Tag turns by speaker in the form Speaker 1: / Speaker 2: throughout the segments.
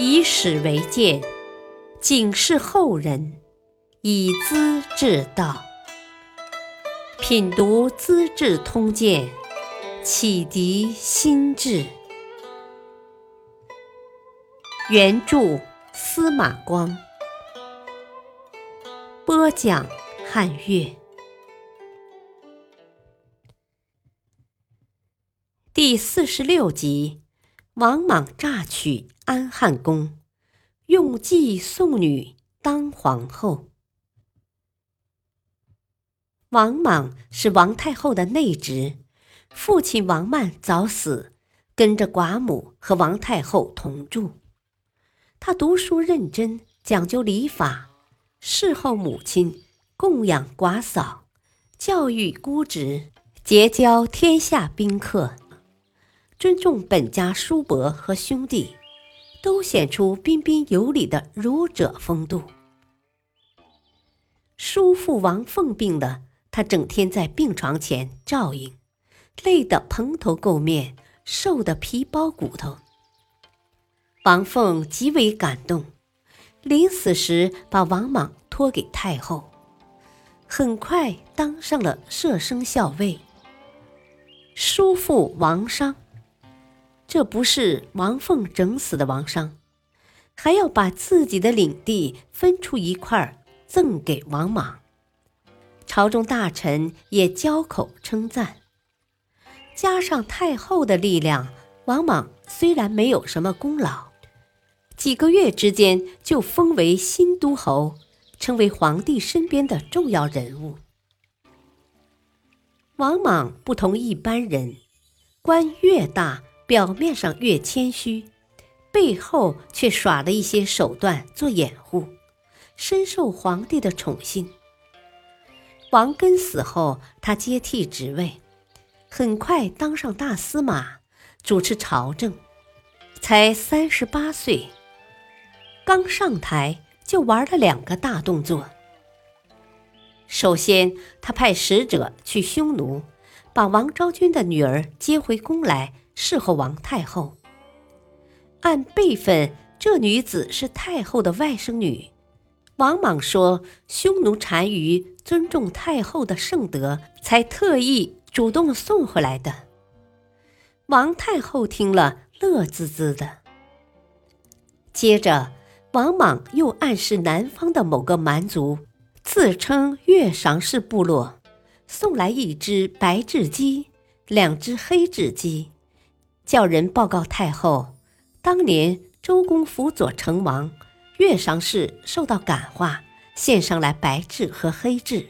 Speaker 1: 以史为鉴，警示后人，以资治道。品读《资治通鉴》，启迪心智。原著司马光，播讲汉乐。第四十六集：王莽诈取安汉宫，用计送女当皇后。王莽是王太后的内侄，父亲王曼早死，跟着寡母和王太后同住。他读书认真，讲究礼法，侍候母亲，供养寡嫂，教育孤侄，结交天下宾客，尊重本家叔伯和兄弟，都显出彬彬有礼的儒者风度。叔父王凤病了，他整天在病床前照应，累得蓬头垢面，瘦得皮包骨头。王凤极为感动，临死时把王莽托给太后，很快当上了摄生校尉。叔父王商，这不是王凤整死的王商，还要把自己的领地分出一块赠给王莽。朝中大臣也交口称赞，加上太后的力量，王莽虽然没有什么功劳。几个月之间就封为新都侯，成为皇帝身边的重要人物。王莽不同一般人，官越大，表面上越谦虚，背后却耍了一些手段做掩护，深受皇帝的宠信。王根死后，他接替职位，很快当上大司马，主持朝政，才三十八岁。刚上台就玩了两个大动作。首先，他派使者去匈奴，把王昭君的女儿接回宫来侍候王太后。按辈分，这女子是太后的外甥女。王莽说，匈奴单于尊重太后的圣德，才特意主动送回来的。王太后听了，乐滋滋的。接着。王莽又暗示南方的某个蛮族，自称月赏氏部落，送来一只白雉鸡，两只黑雉鸡，叫人报告太后。当年周公辅佐成王，月赏氏受到感化，献上来白雉和黑雉。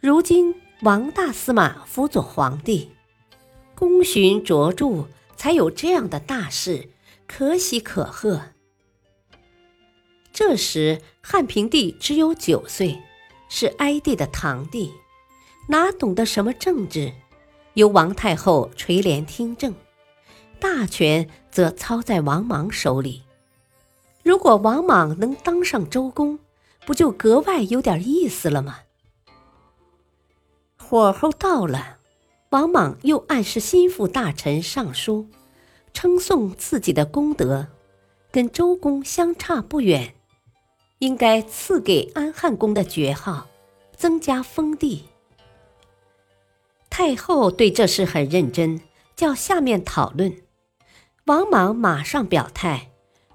Speaker 1: 如今王大司马辅佐皇帝，功勋卓著，才有这样的大事，可喜可贺。这时，汉平帝只有九岁，是哀帝的堂弟，哪懂得什么政治？由王太后垂帘听政，大权则操在王莽手里。如果王莽能当上周公，不就格外有点意思了吗？火候到了，王莽又暗示心腹大臣上书，称颂自己的功德，跟周公相差不远。应该赐给安汉宫的爵号，增加封地。太后对这事很认真，叫下面讨论。王莽马上表态：“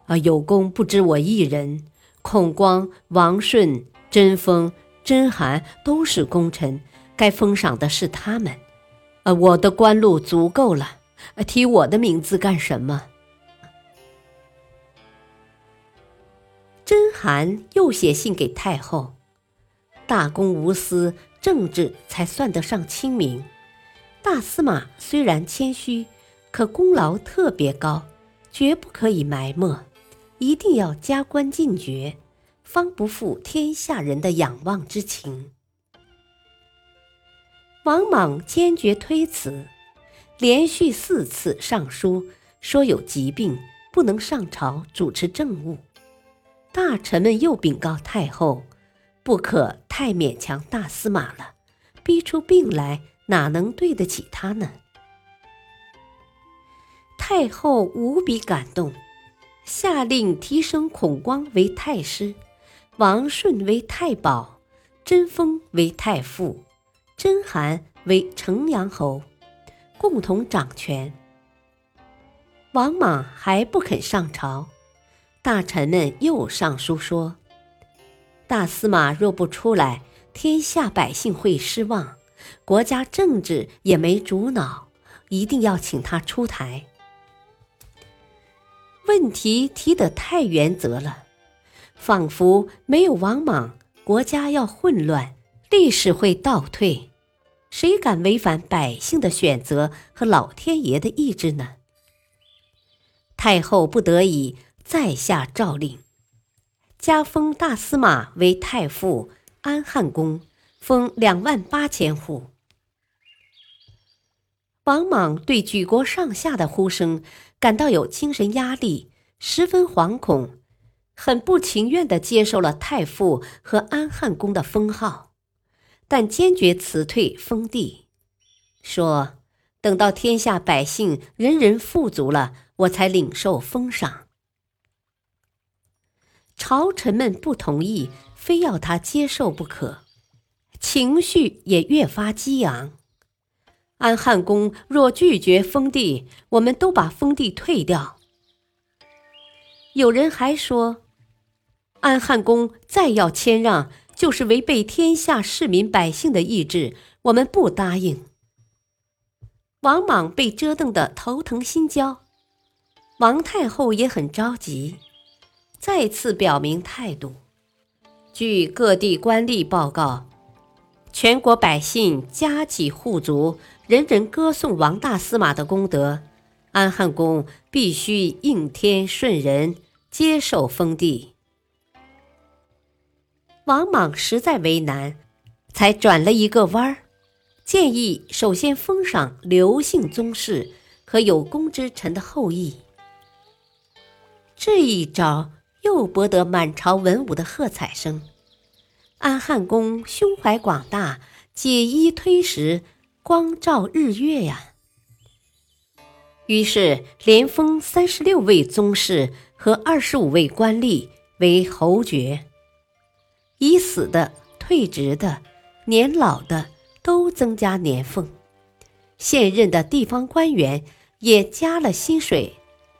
Speaker 1: 啊，有功不止我一人，孔光、王顺、甄丰、甄邯都是功臣，该封赏的是他们。呃，我的官禄足够了，提我的名字干什么？”甄邯又写信给太后：“大公无私，政治才算得上清明。大司马虽然谦虚，可功劳特别高，绝不可以埋没，一定要加官进爵，方不负天下人的仰望之情。”王莽坚决推辞，连续四次上书说有疾病，不能上朝主持政务。大臣们又禀告太后，不可太勉强大司马了，逼出病来，哪能对得起他呢？太后无比感动，下令提升孔光为太师，王顺为太保，贞丰为太傅，甄邯为城阳侯，共同掌权。王莽还不肯上朝，大臣们又上书说：“大司马若不出来，天下百姓会失望，国家政治也没主脑，一定要请他出台。”问题提得太原则了，仿佛没有王莽，国家要混乱，历史会倒退。谁敢违反百姓的选择和老天爷的意志呢？太后不得已再下诏令，加封大司马为太傅，安汉宫封两万八千户。王莽对举国上下的呼声感到有精神压力，十分惶恐，很不情愿地接受了太傅和安汉宫的封号，但坚决辞退封地，说：“等到天下百姓人人富足了。”我才领受封赏，朝臣们不同意，非要他接受不可，情绪也越发激昂。安汉公若拒绝封地，我们都把封地退掉。有人还说，安汉公再要谦让，就是违背天下市民百姓的意志，我们不答应。王莽被折腾得头疼心焦。王太后也很着急，再次表明态度。据各地官吏报告，全国百姓家几户族，人人歌颂王大司马的功德。安汉公必须应天顺人，接受封地。王莽实在为难，才转了一个弯儿，建议首先封赏刘姓宗室和有功之臣的后裔。这一招又博得满朝文武的喝彩声。安汉公胸怀广大，解衣推食，光照日月呀！于是连封三十六位宗室和二十五位官吏为侯爵，已死的、退职的、年老的都增加年俸，现任的地方官员也加了薪水。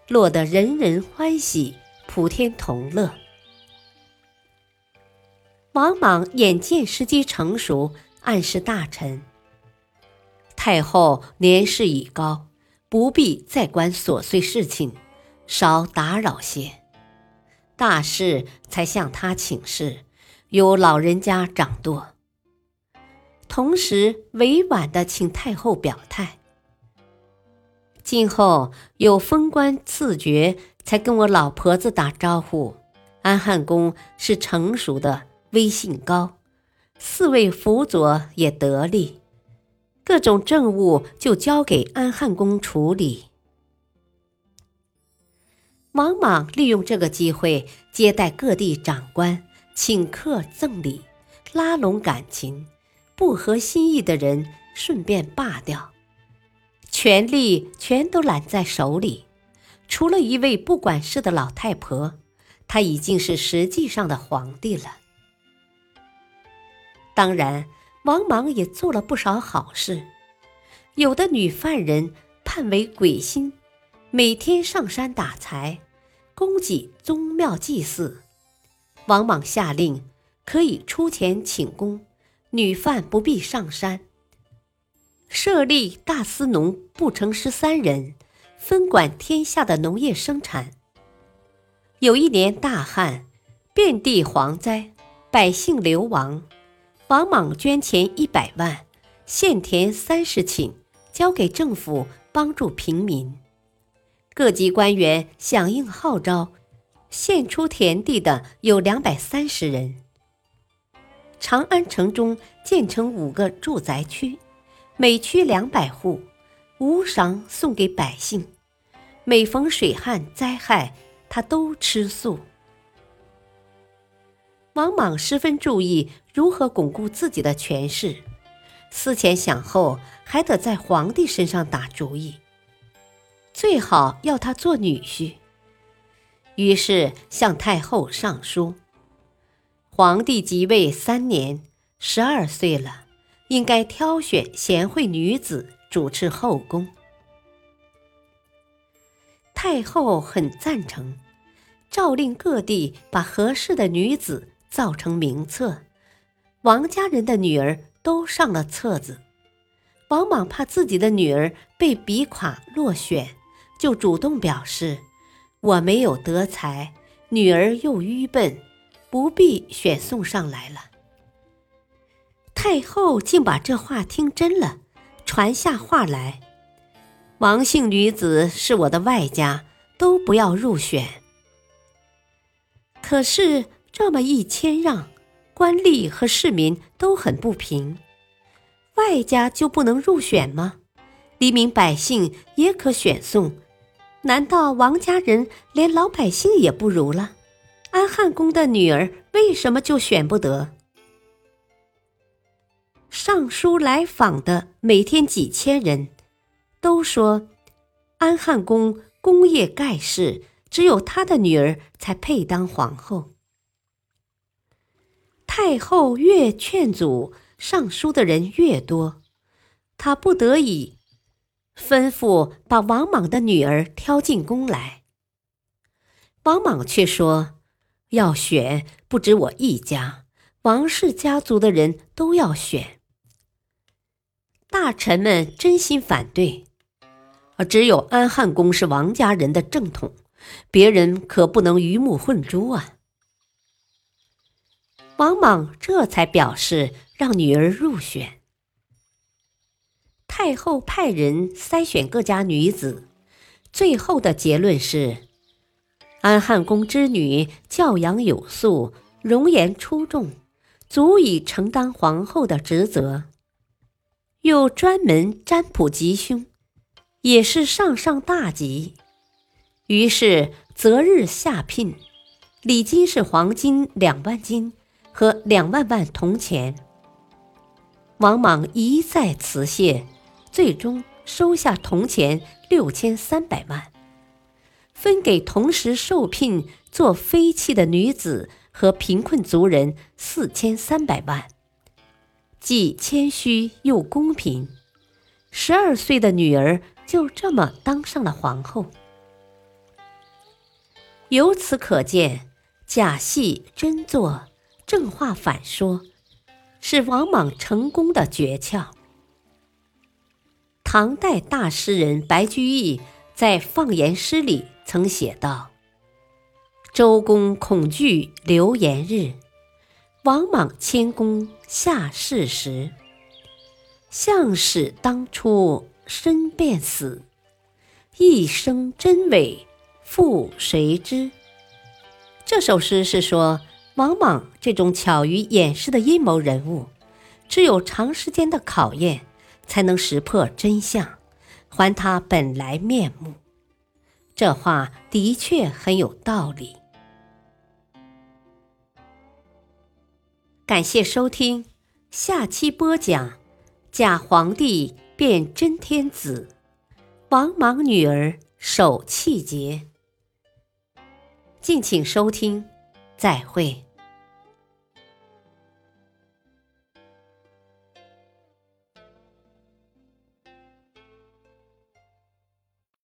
Speaker 1: 落得人人欢喜，普天同乐。王莽眼见时机成熟，暗示大臣：太后年事已高，不必再管琐碎事情，少打扰些。大事才向他请示，由老人家掌舵。同时，委婉的请太后表态。今后有封官赐爵，才跟我老婆子打招呼。安汉公是成熟的，威信高，四位辅佐也得力，各种政务就交给安汉公处理。王莽利用这个机会接待各地长官，请客赠礼，拉拢感情，不合心意的人顺便罢掉。权力全都揽在手里，除了一位不管事的老太婆，他已经是实际上的皇帝了。当然，王莽也做了不少好事，有的女犯人判为鬼心，每天上山打柴，供给宗庙祭祀。王莽下令，可以出钱请功，女犯不必上山。设立大司农不成十三人，分管天下的农业生产。有一年大旱，遍地蝗灾，百姓流亡。王莽捐钱一百万，献田三十顷，交给政府帮助平民。各级官员响应号召，献出田地的有两百三十人。长安城中建成五个住宅区。每区两百户，无偿送给百姓。每逢水旱灾害，他都吃素。王莽十分注意如何巩固自己的权势，思前想后，还得在皇帝身上打主意。最好要他做女婿。于是向太后上书：皇帝即位三年，十二岁了，应该挑选贤惠女子主持后宫。太后很赞成，诏令各地把合适的女子造成名册，王家人的女儿都上了册子。王莽怕自己的女儿被比垮落选，就主动表示：“我没有德才，女儿又愚笨，不必选送上来了。”太后竟把这话听真了，传下话来。王姓女子是我的外家，都不要入选。可是这么一谦让，官吏和市民都很不平。外家就不能入选吗？黎民百姓也可选送，难道王家人连老百姓也不如了？安汉宫的女儿为什么就选不得？上书来访的每天几千人。都说安汉宫功业盖世，只有他的女儿才配当皇后。太后越劝阻，上书的人越多，他不得已吩咐把王莽的女儿挑进宫来。王莽却说：“要选不止我一家，王氏家族的人都要选。”大臣们真心反对。而只有安汉宫是王家人的正统，别人可不能鱼目混珠啊！王莽这才表示让女儿入选。太后派人筛选各家女子，最后的结论是：安汉宫之女教养有素，容颜出众，足以承担皇后的职责。又专门占卜吉凶。也是上上大吉，于是择日下聘，礼金是黄金两万斤和两万万铜钱。王莽一再辞谢，最终收下铜钱六千三百万，分给同时受聘做妃妻的女子和贫困族人四千三百万，既谦虚又公平。十二岁的女儿。就这么当上了皇后。由此可见，假戏真做，正话反说，是王莽成功的诀窍。唐代大诗人白居易在《放言诗》里曾写道：“周公恐惧流言日，王莽谦恭下士时。向使当初。”身便死，一生真伪复谁知？这首诗是说，王莽这种巧于掩饰的阴谋人物，只有长时间的考验，才能识破真相，还他本来面目。这话的确很有道理。感谢收听，下期播讲假皇帝。变真天子，王莽女儿守气节。敬请收听，再会。